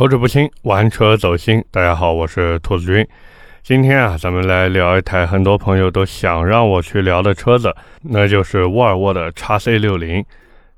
口齿不清，玩车走心。大家好，我是兔子君。今天啊，咱们来聊一台很多朋友都想让我去聊的车子，那就是沃尔沃的 x C 六零。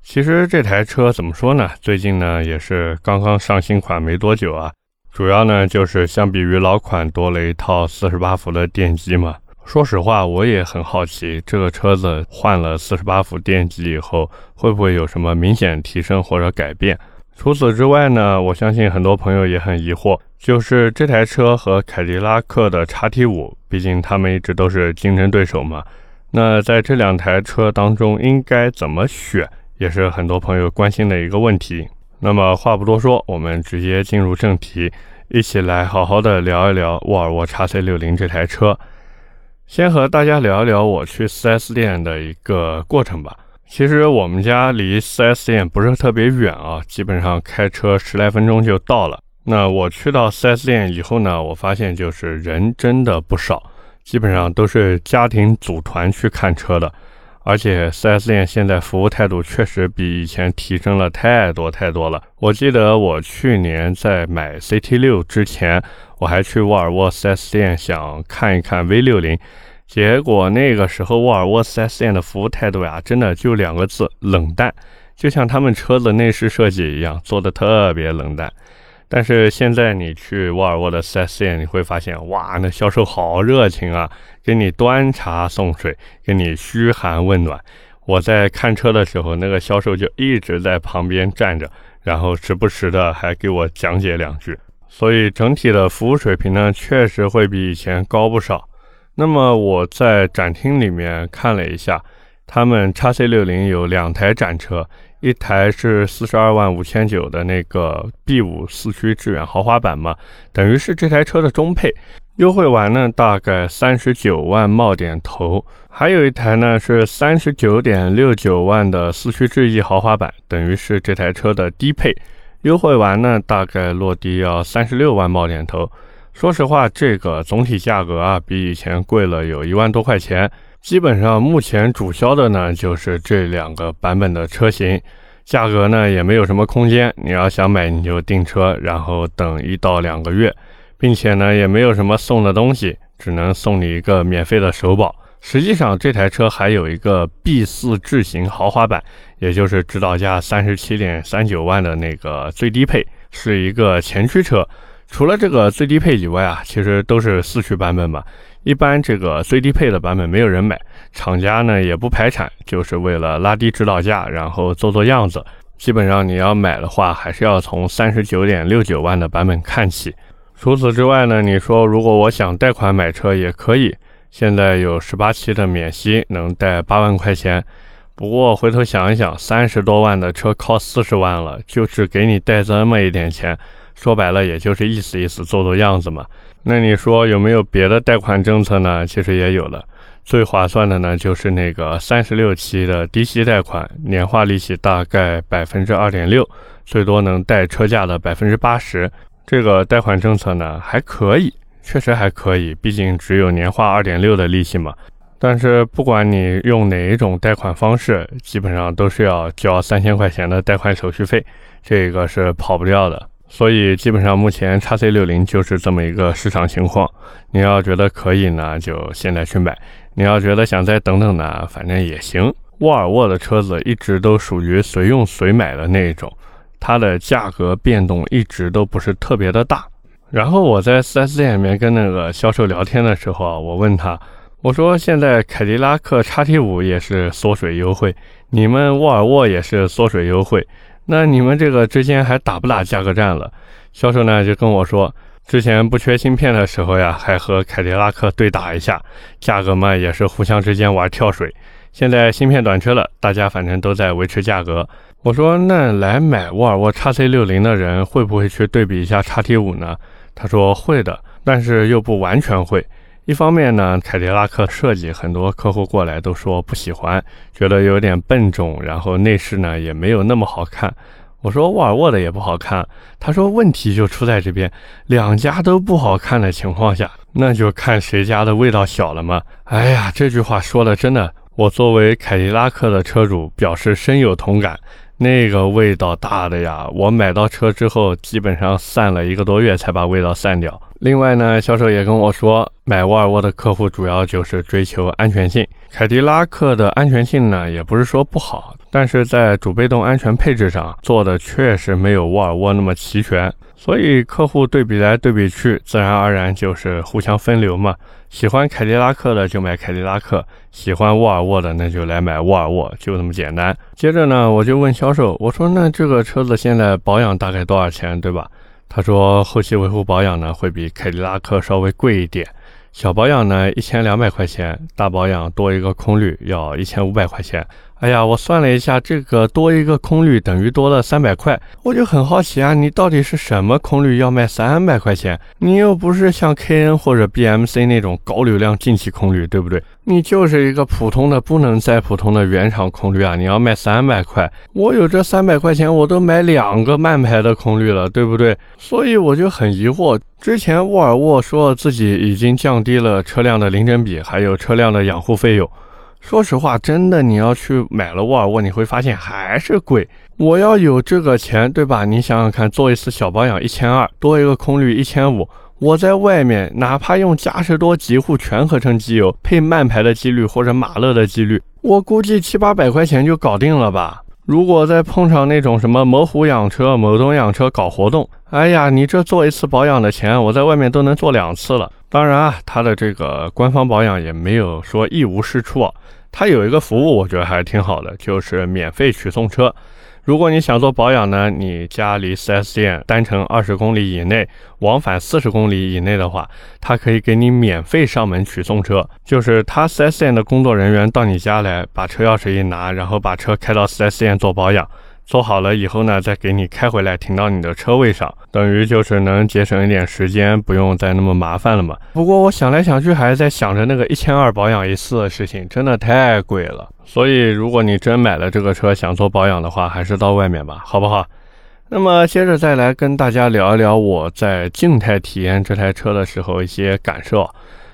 其实这台车怎么说呢？最近呢也是刚刚上新款没多久啊。主要呢就是相比于老款多了一套四十八伏的电机嘛。说实话，我也很好奇，这个车子换了四十八伏电机以后，会不会有什么明显提升或者改变？除此之外呢，我相信很多朋友也很疑惑，就是这台车和凯迪拉克的叉 T 五，毕竟他们一直都是竞争对手嘛。那在这两台车当中，应该怎么选，也是很多朋友关心的一个问题。那么话不多说，我们直接进入正题，一起来好好的聊一聊沃尔沃 x C 六零这台车。先和大家聊一聊我去 4S 店的一个过程吧。其实我们家离 4S 店不是特别远啊，基本上开车十来分钟就到了。那我去到 4S 店以后呢，我发现就是人真的不少，基本上都是家庭组团去看车的。而且 4S 店现在服务态度确实比以前提升了太多太多了。我记得我去年在买 CT6 之前，我还去沃尔沃 4S 店想看一看 V60。结果那个时候，沃尔沃 4S 店的服务态度呀，真的就两个字：冷淡。就像他们车子内饰设计一样，做的特别冷淡。但是现在你去沃尔沃的 4S 店，你会发现，哇，那销售好热情啊，给你端茶送水，给你嘘寒问暖。我在看车的时候，那个销售就一直在旁边站着，然后时不时的还给我讲解两句。所以整体的服务水平呢，确实会比以前高不少。那么我在展厅里面看了一下，他们 x C 六零有两台展车，一台是四十二万五千九的那个 B 五四驱致远豪华版嘛，等于是这台车的中配，优惠完呢大概三十九万冒点头。还有一台呢是三十九点六九万的四驱智逸豪华版，等于是这台车的低配，优惠完呢大概落地要三十六万冒点头。说实话，这个总体价格啊，比以前贵了有一万多块钱。基本上目前主销的呢，就是这两个版本的车型，价格呢也没有什么空间。你要想买，你就订车，然后等一到两个月，并且呢也没有什么送的东西，只能送你一个免费的首保。实际上，这台车还有一个 B 四智行豪华版，也就是指导价三十七点三九万的那个最低配，是一个前驱车。除了这个最低配以外啊，其实都是四驱版本嘛。一般这个最低配的版本没有人买，厂家呢也不排产，就是为了拉低指导价，然后做做样子。基本上你要买的话，还是要从三十九点六九万的版本看起。除此之外呢，你说如果我想贷款买车也可以，现在有十八期的免息，能贷八万块钱。不过回头想一想，三十多万的车靠四十万了，就只给你贷这么一点钱。说白了，也就是意思意思，做做样子嘛。那你说有没有别的贷款政策呢？其实也有了，最划算的呢就是那个三十六期的低息贷款，年化利息大概百分之二点六，最多能贷车价的百分之八十。这个贷款政策呢还可以，确实还可以，毕竟只有年化二点六的利息嘛。但是不管你用哪一种贷款方式，基本上都是要交三千块钱的贷款手续费，这个是跑不掉的。所以基本上目前叉 C 六零就是这么一个市场情况。你要觉得可以呢，就现在去买；你要觉得想再等等呢，反正也行。沃尔沃的车子一直都属于随用随买的那一种，它的价格变动一直都不是特别的大。然后我在 4S 店里面跟那个销售聊天的时候啊，我问他，我说现在凯迪拉克叉 T 五也是缩水优惠，你们沃尔沃也是缩水优惠。那你们这个之间还打不打价格战了？销售呢就跟我说，之前不缺芯片的时候呀，还和凯迪拉克对打一下，价格嘛也是互相之间玩跳水。现在芯片短缺了，大家反正都在维持价格。我说那来买沃尔沃 x C 六零的人会不会去对比一下 x T 五呢？他说会的，但是又不完全会。一方面呢，凯迪拉克设计很多客户过来都说不喜欢，觉得有点笨重，然后内饰呢也没有那么好看。我说沃尔沃的也不好看，他说问题就出在这边，两家都不好看的情况下，那就看谁家的味道小了嘛。哎呀，这句话说的真的，我作为凯迪拉克的车主表示深有同感。那个味道大的呀！我买到车之后，基本上散了一个多月才把味道散掉。另外呢，销售也跟我说，买沃尔沃的客户主要就是追求安全性。凯迪拉克的安全性呢，也不是说不好，但是在主被动安全配置上做的确实没有沃尔沃那么齐全。所以客户对比来对比去，自然而然就是互相分流嘛。喜欢凯迪拉克的就买凯迪拉克，喜欢沃尔沃的那就来买沃尔沃，就那么简单。接着呢，我就问销售，我说那这个车子现在保养大概多少钱，对吧？他说后期维护保养呢会比凯迪拉克稍微贵一点，小保养呢一千两百块钱，大保养多一个空滤要一千五百块钱。哎呀，我算了一下，这个多一个空滤等于多了三百块，我就很好奇啊，你到底是什么空滤要卖三百块钱？你又不是像 KN 或者 BMC 那种高流量进气空滤，对不对？你就是一个普通的不能再普通的原厂空滤啊，你要卖三百块，我有这三百块钱，我都买两个慢排的空滤了，对不对？所以我就很疑惑，之前沃尔沃说自己已经降低了车辆的零整比，还有车辆的养护费用。说实话，真的，你要去买了沃尔沃，你会发现还是贵。我要有这个钱，对吧？你想想看，做一次小保养一千二，多一个空滤一千五，我在外面哪怕用嘉实多极护全合成机油，配慢排的机滤或者马勒的机滤，我估计七八百块钱就搞定了吧。如果再碰上那种什么某虎养车、某东养车搞活动，哎呀，你这做一次保养的钱，我在外面都能做两次了。当然啊，它的这个官方保养也没有说一无是处。它有一个服务，我觉得还挺好的，就是免费取送车。如果你想做保养呢，你家离 4S 店单程二十公里以内，往返四十公里以内的话，它可以给你免费上门取送车。就是他 4S 店的工作人员到你家来，把车钥匙一拿，然后把车开到 4S 店做保养。做好了以后呢，再给你开回来停到你的车位上，等于就是能节省一点时间，不用再那么麻烦了嘛。不过我想来想去，还是在想着那个一千二保养一次的事情，真的太贵了。所以如果你真买了这个车想做保养的话，还是到外面吧，好不好？那么接着再来跟大家聊一聊我在静态体验这台车的时候一些感受。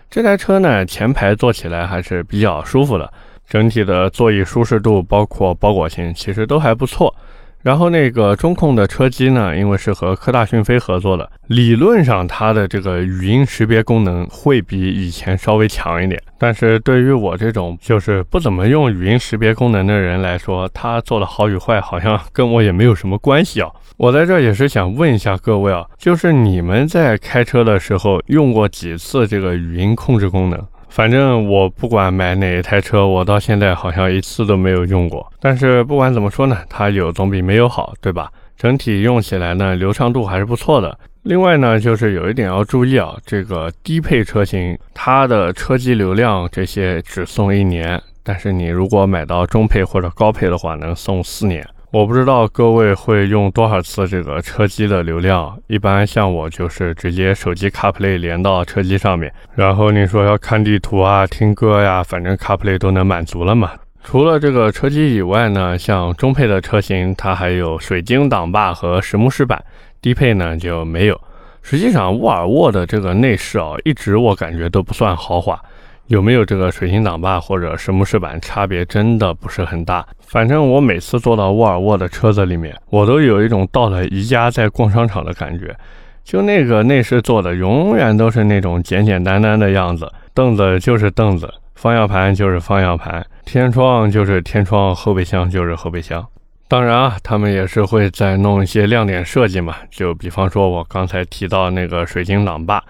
这台车呢，前排坐起来还是比较舒服的。整体的座椅舒适度，包括包裹性，其实都还不错。然后那个中控的车机呢，因为是和科大讯飞合作的，理论上它的这个语音识别功能会比以前稍微强一点。但是对于我这种就是不怎么用语音识别功能的人来说，它做的好与坏好像 跟我也没有什么关系啊。我在这也是想问一下各位啊，就是你们在开车的时候用过几次这个语音控制功能？反正我不管买哪一台车，我到现在好像一次都没有用过。但是不管怎么说呢，它有总比没有好，对吧？整体用起来呢，流畅度还是不错的。另外呢，就是有一点要注意啊，这个低配车型它的车机流量这些只送一年，但是你如果买到中配或者高配的话，能送四年。我不知道各位会用多少次这个车机的流量，一般像我就是直接手机 CarPlay 连到车机上面，然后你说要看地图啊、听歌呀，反正 CarPlay 都能满足了嘛。除了这个车机以外呢，像中配的车型它还有水晶挡把和实木饰板，低配呢就没有。实际上沃尔沃的这个内饰啊，一直我感觉都不算豪华。有没有这个水晶挡把或者实木饰板，差别真的不是很大。反正我每次坐到沃尔沃的车子里面，我都有一种到了宜家在逛商场的感觉。就那个内饰做的，永远都是那种简简单单的样子，凳子就是凳子，方向盘就是方向盘，天窗就是天窗，后备箱就是后备箱。当然啊，他们也是会再弄一些亮点设计嘛，就比方说我刚才提到那个水晶挡把。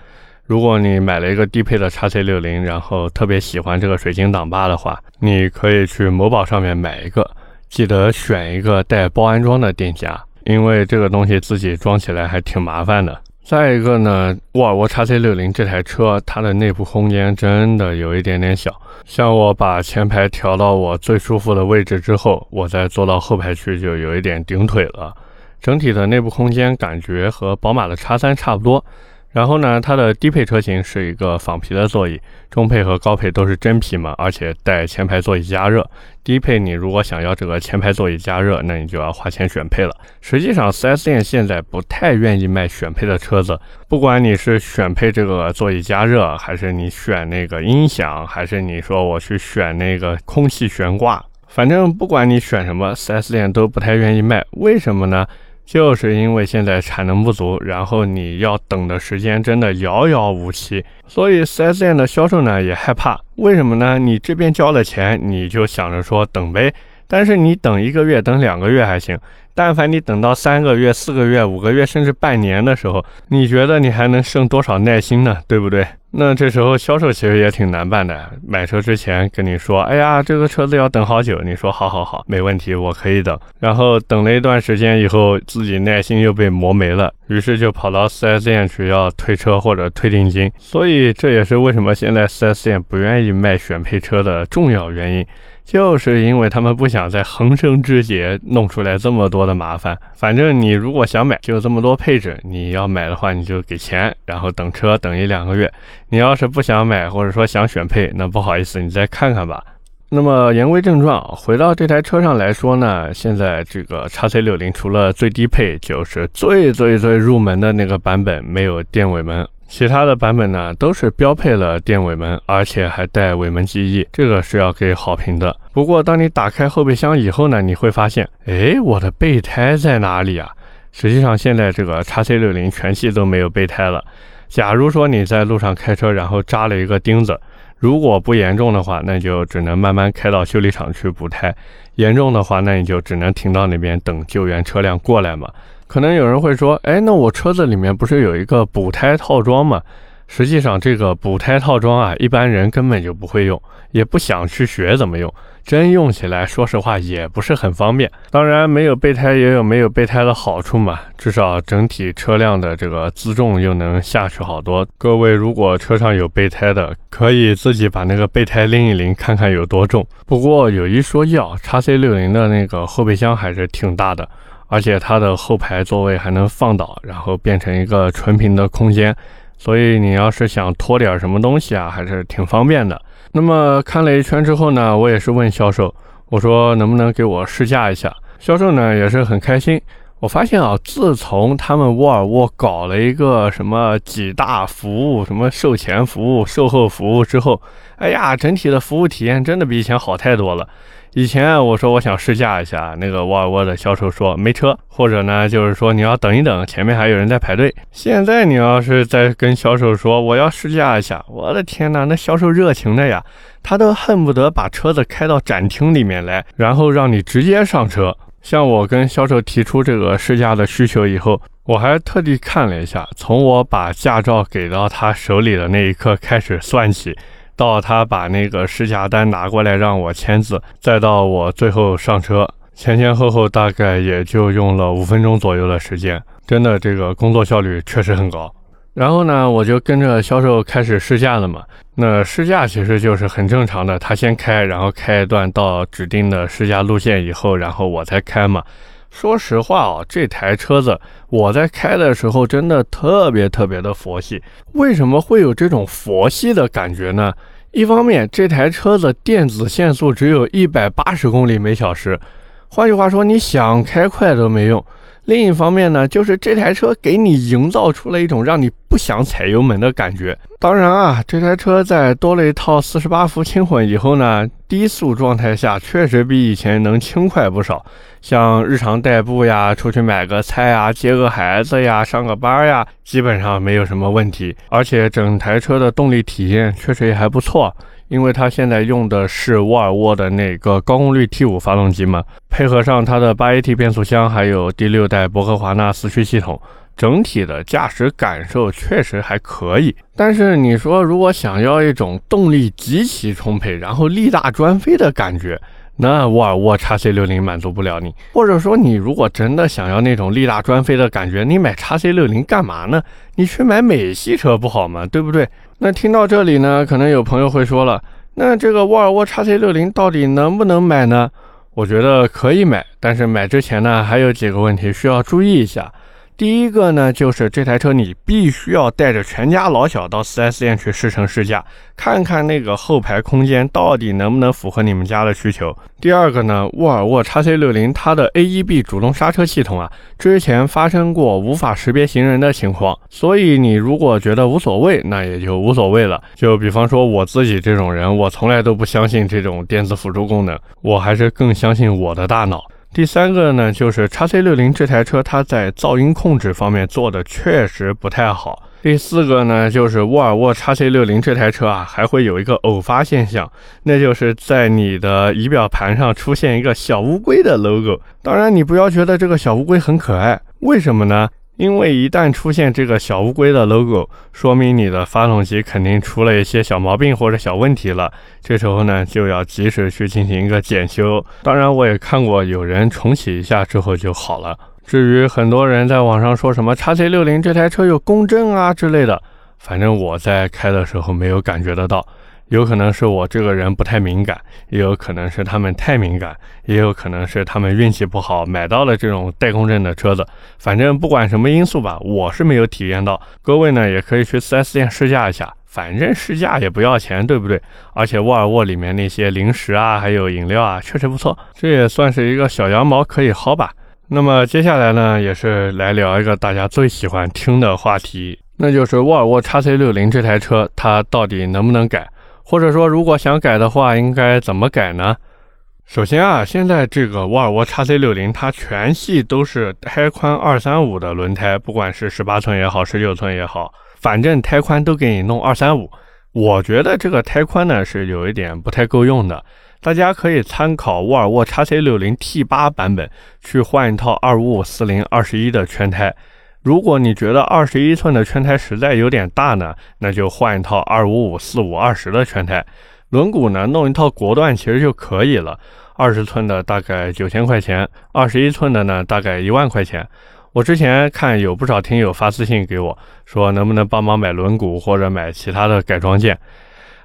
如果你买了一个低配的叉 C 六零，然后特别喜欢这个水晶挡把的话，你可以去某宝上面买一个，记得选一个带包安装的店家，因为这个东西自己装起来还挺麻烦的。再一个呢，沃尔沃叉 C 六零这台车，它的内部空间真的有一点点小，像我把前排调到我最舒服的位置之后，我再坐到后排去就有一点顶腿了。整体的内部空间感觉和宝马的叉三差不多。然后呢，它的低配车型是一个仿皮的座椅，中配和高配都是真皮嘛，而且带前排座椅加热。低配你如果想要这个前排座椅加热，那你就要花钱选配了。实际上，4S 店现在不太愿意卖选配的车子，不管你是选配这个座椅加热，还是你选那个音响，还是你说我去选那个空气悬挂。反正不管你选什么，4S 店都不太愿意卖。为什么呢？就是因为现在产能不足，然后你要等的时间真的遥遥无期，所以 4S 店的销售呢也害怕。为什么呢？你这边交了钱，你就想着说等呗。但是你等一个月、等两个月还行，但凡你等到三个月、四个月、五个月，甚至半年的时候，你觉得你还能剩多少耐心呢？对不对？那这时候销售其实也挺难办的。买车之前跟你说，哎呀，这个车子要等好久，你说好好好，没问题，我可以等。然后等了一段时间以后，自己耐心又被磨没了，于是就跑到 4S 店去要退车或者退定金。所以这也是为什么现在 4S 店不愿意卖选配车的重要原因。就是因为他们不想在横生枝节弄出来这么多的麻烦。反正你如果想买，就这么多配置，你要买的话你就给钱，然后等车等一两个月。你要是不想买，或者说想选配，那不好意思，你再看看吧。那么言归正传，回到这台车上来说呢，现在这个叉 C 六零除了最低配，就是最最最入门的那个版本没有电尾门。其他的版本呢，都是标配了电尾门，而且还带尾门记忆，这个是要给好评的。不过，当你打开后备箱以后呢，你会发现，哎，我的备胎在哪里啊？实际上，现在这个叉 C 六零全系都没有备胎了。假如说你在路上开车，然后扎了一个钉子，如果不严重的话，那就只能慢慢开到修理厂去补胎；严重的话，那你就只能停到那边等救援车辆过来嘛。可能有人会说，哎，那我车子里面不是有一个补胎套装吗？实际上，这个补胎套装啊，一般人根本就不会用，也不想去学怎么用。真用起来，说实话也不是很方便。当然，没有备胎也有没有备胎的好处嘛，至少整体车辆的这个自重又能下去好多。各位如果车上有备胎的，可以自己把那个备胎拎一拎，看看有多重。不过有一说一啊，叉 C 六零的那个后备箱还是挺大的。而且它的后排座位还能放倒，然后变成一个纯平的空间，所以你要是想拖点什么东西啊，还是挺方便的。那么看了一圈之后呢，我也是问销售，我说能不能给我试驾一下？销售呢也是很开心。我发现啊，自从他们沃尔沃搞了一个什么几大服务，什么售前服务、售后服务之后，哎呀，整体的服务体验真的比以前好太多了。以前我说我想试驾一下，那个沃尔沃的销售说没车，或者呢就是说你要等一等，前面还有人在排队。现在你要是再跟销售说我要试驾一下，我的天哪，那销售热情的呀，他都恨不得把车子开到展厅里面来，然后让你直接上车。像我跟销售提出这个试驾的需求以后，我还特地看了一下，从我把驾照给到他手里的那一刻开始算起。到他把那个试驾单拿过来让我签字，再到我最后上车，前前后后大概也就用了五分钟左右的时间，真的这个工作效率确实很高。然后呢，我就跟着销售开始试驾了嘛。那试驾其实就是很正常的，他先开，然后开一段到指定的试驾路线以后，然后我才开嘛。说实话啊，这台车子我在开的时候真的特别特别的佛系。为什么会有这种佛系的感觉呢？一方面，这台车的电子限速只有一百八十公里每小时，换句话说，你想开快都没用。另一方面呢，就是这台车给你营造出了一种让你不想踩油门的感觉。当然啊，这台车在多了一套四十八伏轻混以后呢，低速状态下确实比以前能轻快不少。像日常代步呀，出去买个菜呀，接个孩子呀，上个班呀，基本上没有什么问题。而且整台车的动力体验确实也还不错。因为它现在用的是沃尔沃的那个高功率 T5 发动机嘛，配合上它的 8AT 变速箱，还有第六代博格华纳四驱系统，整体的驾驶感受确实还可以。但是你说如果想要一种动力极其充沛，然后力大专飞的感觉，那沃尔沃 x C60 满足不了你。或者说你如果真的想要那种力大专飞的感觉，你买 x C60 干嘛呢？你去买美系车不好吗？对不对？那听到这里呢，可能有朋友会说了，那这个沃尔沃 x C 六零到底能不能买呢？我觉得可以买，但是买之前呢，还有几个问题需要注意一下。第一个呢，就是这台车你必须要带着全家老小到 4S 店去试乘试驾，看看那个后排空间到底能不能符合你们家的需求。第二个呢，沃尔沃 x C60 它的 AEB 主动刹车系统啊，之前发生过无法识别行人的情况，所以你如果觉得无所谓，那也就无所谓了。就比方说我自己这种人，我从来都不相信这种电子辅助功能，我还是更相信我的大脑。第三个呢，就是 x C 六零这台车，它在噪音控制方面做的确实不太好。第四个呢，就是沃尔沃 x C 六零这台车啊，还会有一个偶发现象，那就是在你的仪表盘上出现一个小乌龟的 logo。当然，你不要觉得这个小乌龟很可爱，为什么呢？因为一旦出现这个小乌龟的 logo，说明你的发动机肯定出了一些小毛病或者小问题了。这时候呢，就要及时去进行一个检修。当然，我也看过有人重启一下之后就好了。至于很多人在网上说什么叉 C 六零这台车有共振啊之类的，反正我在开的时候没有感觉得到。有可能是我这个人不太敏感，也有可能是他们太敏感，也有可能是他们运气不好买到了这种带共振的车子。反正不管什么因素吧，我是没有体验到。各位呢也可以去 4S 店试驾一下，反正试驾也不要钱，对不对？而且沃尔沃里面那些零食啊，还有饮料啊，确实不错，这也算是一个小羊毛可以薅吧。那么接下来呢，也是来聊一个大家最喜欢听的话题，那就是沃尔沃 x C60 这台车它到底能不能改？或者说，如果想改的话，应该怎么改呢？首先啊，现在这个沃尔沃 x C60 它全系都是胎宽二三五的轮胎，不管是十八寸也好，十九寸也好，反正胎宽都给你弄二三五。我觉得这个胎宽呢是有一点不太够用的，大家可以参考沃尔沃 x C60 T8 版本去换一套二五五四零二十一的圈胎。如果你觉得二十一寸的圈胎实在有点大呢，那就换一套二五五四五二十的圈胎，轮毂呢弄一套国段其实就可以了。二十寸的大概九千块钱，二十一寸的呢大概一万块钱。我之前看有不少听友发私信给我说，能不能帮忙买轮毂或者买其他的改装件。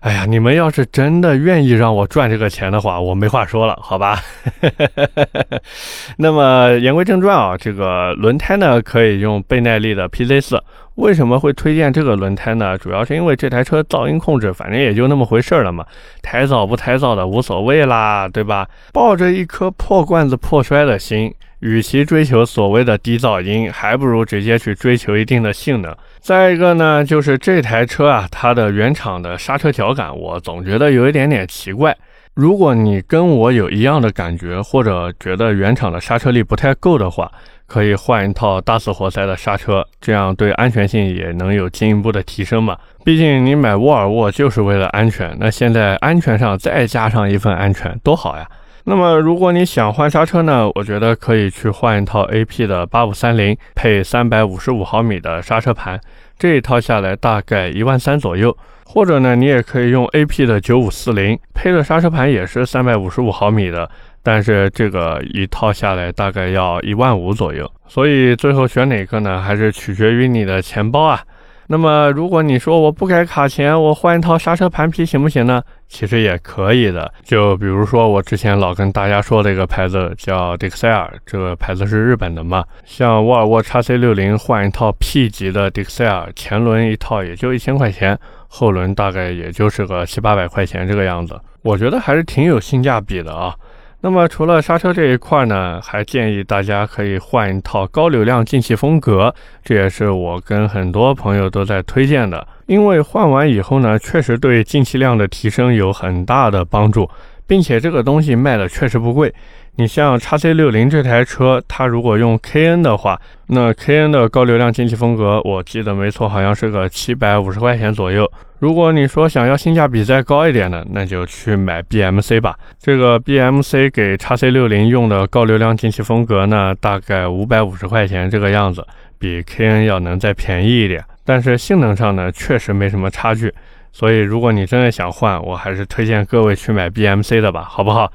哎呀，你们要是真的愿意让我赚这个钱的话，我没话说了，好吧？那么言归正传啊，这个轮胎呢可以用倍耐力的 PZ 四。为什么会推荐这个轮胎呢？主要是因为这台车噪音控制，反正也就那么回事了嘛，胎噪不胎噪的无所谓啦，对吧？抱着一颗破罐子破摔的心。与其追求所谓的低噪音，还不如直接去追求一定的性能。再一个呢，就是这台车啊，它的原厂的刹车条感，我总觉得有一点点奇怪。如果你跟我有一样的感觉，或者觉得原厂的刹车力不太够的话，可以换一套大四活塞的刹车，这样对安全性也能有进一步的提升嘛。毕竟你买沃尔沃就是为了安全，那现在安全上再加上一份安全，多好呀！那么，如果你想换刹车呢？我觉得可以去换一套 A.P 的八五三零，配三百五十五毫米的刹车盘，这一套下来大概一万三左右。或者呢，你也可以用 A.P 的九五四零，配的刹车盘也是三百五十五毫米的，但是这个一套下来大概要一万五左右。所以最后选哪个呢？还是取决于你的钱包啊。那么，如果你说我不改卡钳，我换一套刹车盘皮行不行呢？其实也可以的。就比如说我之前老跟大家说的一个牌子叫迪克塞尔，这个牌子是日本的嘛。像沃尔沃 x C 六零换一套 P 级的迪克塞尔，前轮一套也就一千块钱，后轮大概也就是个七八百块钱这个样子。我觉得还是挺有性价比的啊。那么除了刹车这一块呢，还建议大家可以换一套高流量进气风格，这也是我跟很多朋友都在推荐的。因为换完以后呢，确实对进气量的提升有很大的帮助，并且这个东西卖的确实不贵。你像叉 C 六零这台车，它如果用 KN 的话，那 KN 的高流量进气风格，我记得没错，好像是个七百五十块钱左右。如果你说想要性价比再高一点的，那就去买 BMC 吧。这个 BMC 给叉 C 六零用的高流量进气风格呢，大概五百五十块钱这个样子，比 KN 要能再便宜一点。但是性能上呢，确实没什么差距。所以如果你真的想换，我还是推荐各位去买 BMC 的吧，好不好？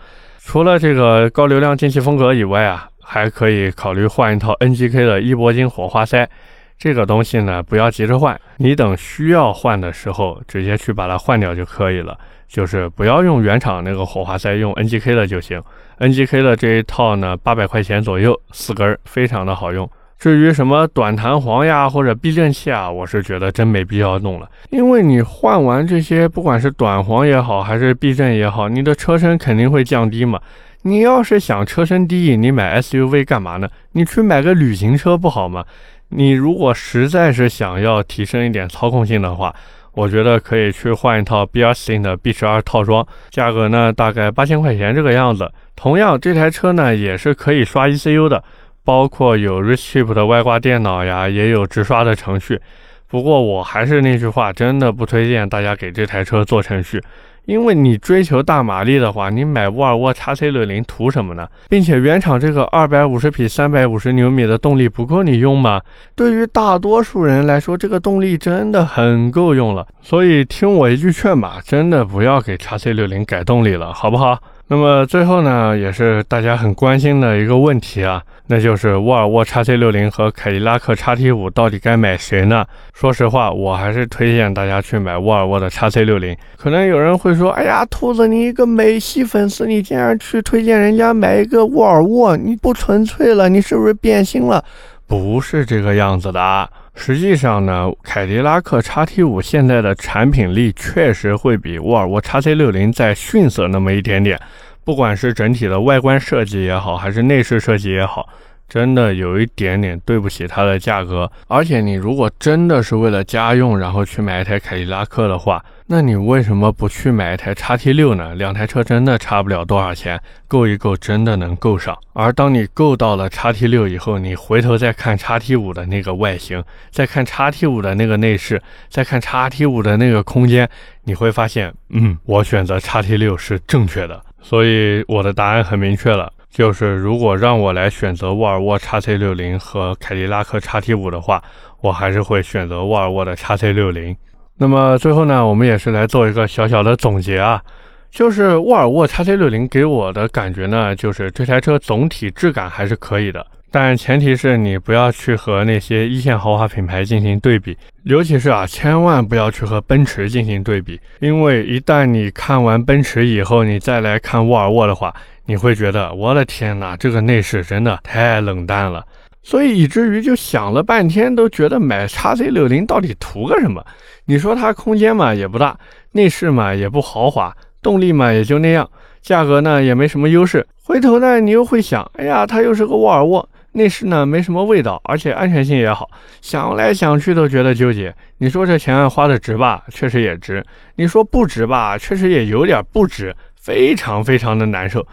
除了这个高流量进气风格以外啊，还可以考虑换一套 NGK 的一铂金火花塞。这个东西呢，不要急着换，你等需要换的时候，直接去把它换掉就可以了。就是不要用原厂那个火花塞，用 NGK 的就行。NGK 的这一套呢，八百块钱左右，四根，非常的好用。至于什么短弹簧呀或者避震器啊，我是觉得真没必要弄了，因为你换完这些，不管是短簧也好，还是避震也好，你的车身肯定会降低嘛。你要是想车身低，你买 SUV 干嘛呢？你去买个旅行车不好吗？你如果实在是想要提升一点操控性的话，我觉得可以去换一套 b r s i n 的 B 十二套装，价格呢大概八千块钱这个样子。同样，这台车呢也是可以刷 ECU 的，包括有 r i s h i p 的外挂电脑呀，也有直刷的程序。不过我还是那句话，真的不推荐大家给这台车做程序。因为你追求大马力的话，你买沃尔沃 x C 六零图什么呢？并且原厂这个二百五十匹、三百五十牛米的动力不够你用吗？对于大多数人来说，这个动力真的很够用了。所以听我一句劝吧，真的不要给 x C 六零改动力了，好不好？那么最后呢，也是大家很关心的一个问题啊，那就是沃尔沃 x C 六零和凯迪拉克 x T 五到底该买谁呢？说实话，我还是推荐大家去买沃尔沃的 x C 六零。可能有人会说，哎呀，兔子，你一个美系粉丝，你竟然去推荐人家买一个沃尔沃，你不纯粹了，你是不是变心了？不是这个样子的。啊实际上呢，凯迪拉克 XT5 现在的产品力确实会比沃尔沃 XC60 再逊色那么一点点，不管是整体的外观设计也好，还是内饰设计也好。真的有一点点对不起它的价格，而且你如果真的是为了家用，然后去买一台凯迪拉克的话，那你为什么不去买一台叉 T 六呢？两台车真的差不了多少钱，够一够真的能够上。而当你够到了叉 T 六以后，你回头再看叉 T 五的那个外形，再看叉 T 五的那个内饰，再看叉 T 五的那个空间，你会发现，嗯，我选择叉 T 六是正确的。所以我的答案很明确了。就是如果让我来选择沃尔沃 x C 六零和凯迪拉克 x T 五的话，我还是会选择沃尔沃的 x C 六零。那么最后呢，我们也是来做一个小小的总结啊，就是沃尔沃 x C 六零给我的感觉呢，就是这台车总体质感还是可以的，但前提是你不要去和那些一线豪华品牌进行对比，尤其是啊，千万不要去和奔驰进行对比，因为一旦你看完奔驰以后，你再来看沃尔沃的话。你会觉得我的天哪，这个内饰真的太冷淡了，所以以至于就想了半天，都觉得买叉 C 六零到底图个什么？你说它空间嘛也不大，内饰嘛也不豪华，动力嘛也就那样，价格呢也没什么优势。回头呢你又会想，哎呀，它又是个沃尔沃，内饰呢没什么味道，而且安全性也好，想来想去都觉得纠结。你说这钱花的值吧？确实也值。你说不值吧？确实也有点不值，非常非常的难受。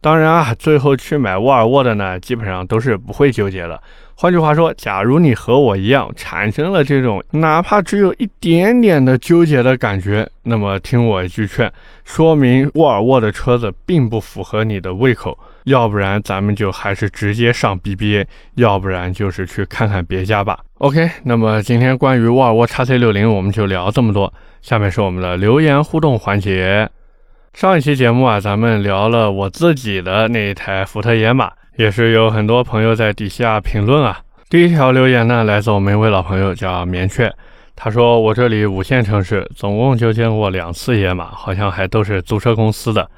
当然啊，最后去买沃尔沃的呢，基本上都是不会纠结的。换句话说，假如你和我一样产生了这种哪怕只有一点点的纠结的感觉，那么听我一句劝，说明沃尔沃的车子并不符合你的胃口。要不然咱们就还是直接上 BBA，要不然就是去看看别家吧。OK，那么今天关于沃尔沃 x C 六零我们就聊这么多，下面是我们的留言互动环节。上一期节目啊，咱们聊了我自己的那一台福特野马，也是有很多朋友在底下评论啊。第一条留言呢，来自我们一位老朋友叫棉雀，他说我这里五线城市总共就见过两次野马，好像还都是租车公司的。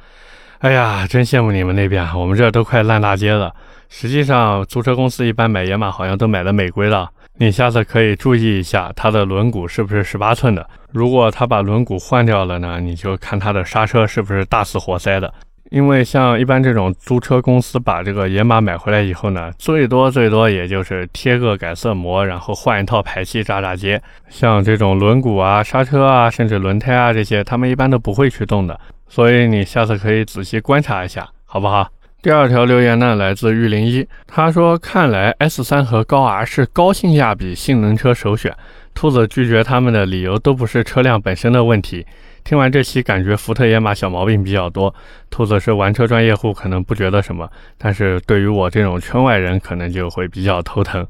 哎呀，真羡慕你们那边，我们这都快烂大街了。实际上，租车公司一般买野马好像都买的美规了。你下次可以注意一下它的轮毂是不是十八寸的。如果他把轮毂换掉了呢，你就看它的刹车是不是大死活塞的。因为像一般这种租车公司把这个野马买回来以后呢，最多最多也就是贴个改色膜，然后换一套排气炸炸街。像这种轮毂啊、刹车啊，甚至轮胎啊这些，他们一般都不会去动的。所以你下次可以仔细观察一下，好不好？第二条留言呢，来自玉林一，他说：“看来 S 三和高 R 是高性价比性能车首选。”兔子拒绝他们的理由都不是车辆本身的问题。听完这期，感觉福特野马小毛病比较多。兔子是玩车专业户，可能不觉得什么，但是对于我这种圈外人，可能就会比较头疼。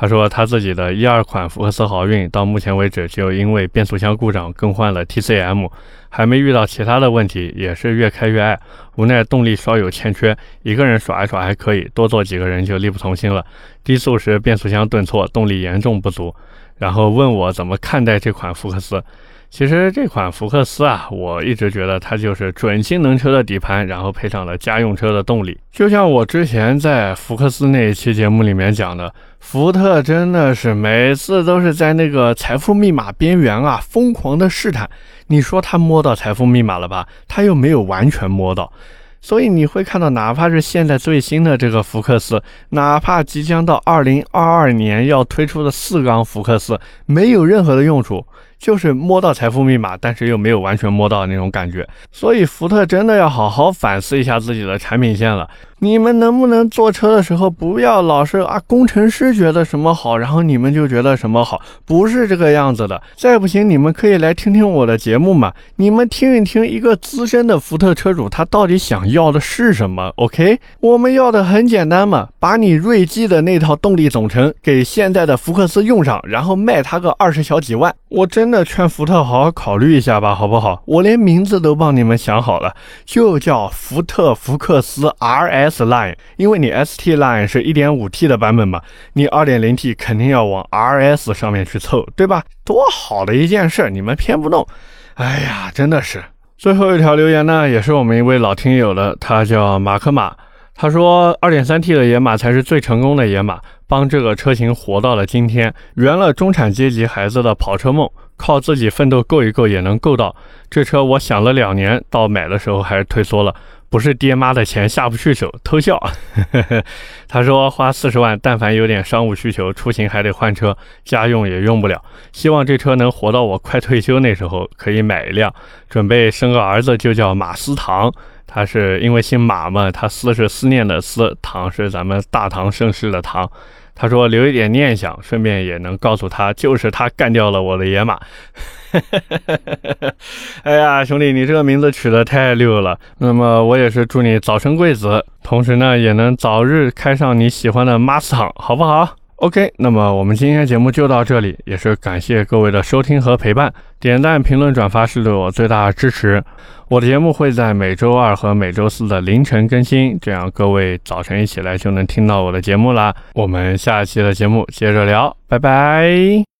他说他自己的一二款福克斯豪运到目前为止就因为变速箱故障更换了 TCM，还没遇到其他的问题，也是越开越爱。无奈动力稍有欠缺，一个人耍一耍还可以，多坐几个人就力不从心了。低速时变速箱顿挫，动力严重不足。然后问我怎么看待这款福克斯。其实这款福克斯啊，我一直觉得它就是准性能车的底盘，然后配上了家用车的动力。就像我之前在福克斯那一期节目里面讲的，福特真的是每次都是在那个财富密码边缘啊，疯狂的试探。你说他摸到财富密码了吧？他又没有完全摸到。所以你会看到，哪怕是现在最新的这个福克斯，哪怕即将到二零二二年要推出的四缸福克斯，没有任何的用处。就是摸到财富密码，但是又没有完全摸到那种感觉，所以福特真的要好好反思一下自己的产品线了。你们能不能坐车的时候不要老是啊，工程师觉得什么好，然后你们就觉得什么好？不是这个样子的。再不行，你们可以来听听我的节目嘛，你们听一听一个资深的福特车主他到底想要的是什么？OK，我们要的很简单嘛，把你锐际的那套动力总成给现在的福克斯用上，然后卖他个二十小几万。我真的劝福特好好考虑一下吧，好不好？我连名字都帮你们想好了，就叫福特福克斯 RS。S line，因为你 ST line 是一点五 T 的版本嘛，你二点零 T 肯定要往 RS 上面去凑，对吧？多好的一件事，你们偏不动。哎呀，真的是。最后一条留言呢，也是我们一位老听友的，他叫马克马，他说二点三 T 的野马才是最成功的野马，帮这个车型活到了今天，圆了中产阶级孩子的跑车梦，靠自己奋斗够一够也能够到。这车我想了两年，到买的时候还是退缩了。不是爹妈的钱下不去手，偷笑。他说花四十万，但凡有点商务需求，出行还得换车，家用也用不了。希望这车能活到我快退休那时候，可以买一辆。准备生个儿子，就叫马思唐。他是因为姓马嘛，他思是思念的思，唐是咱们大唐盛世的唐。他说留一点念想，顺便也能告诉他，就是他干掉了我的野马。哎呀，兄弟，你这个名字取得太溜了。那么我也是祝你早生贵子，同时呢，也能早日开上你喜欢的 Mustang，好不好？OK，那么我们今天节目就到这里，也是感谢各位的收听和陪伴。点赞、评论、转发是对我最大的支持。我的节目会在每周二和每周四的凌晨更新，这样各位早晨一起来就能听到我的节目啦。我们下期的节目接着聊，拜拜。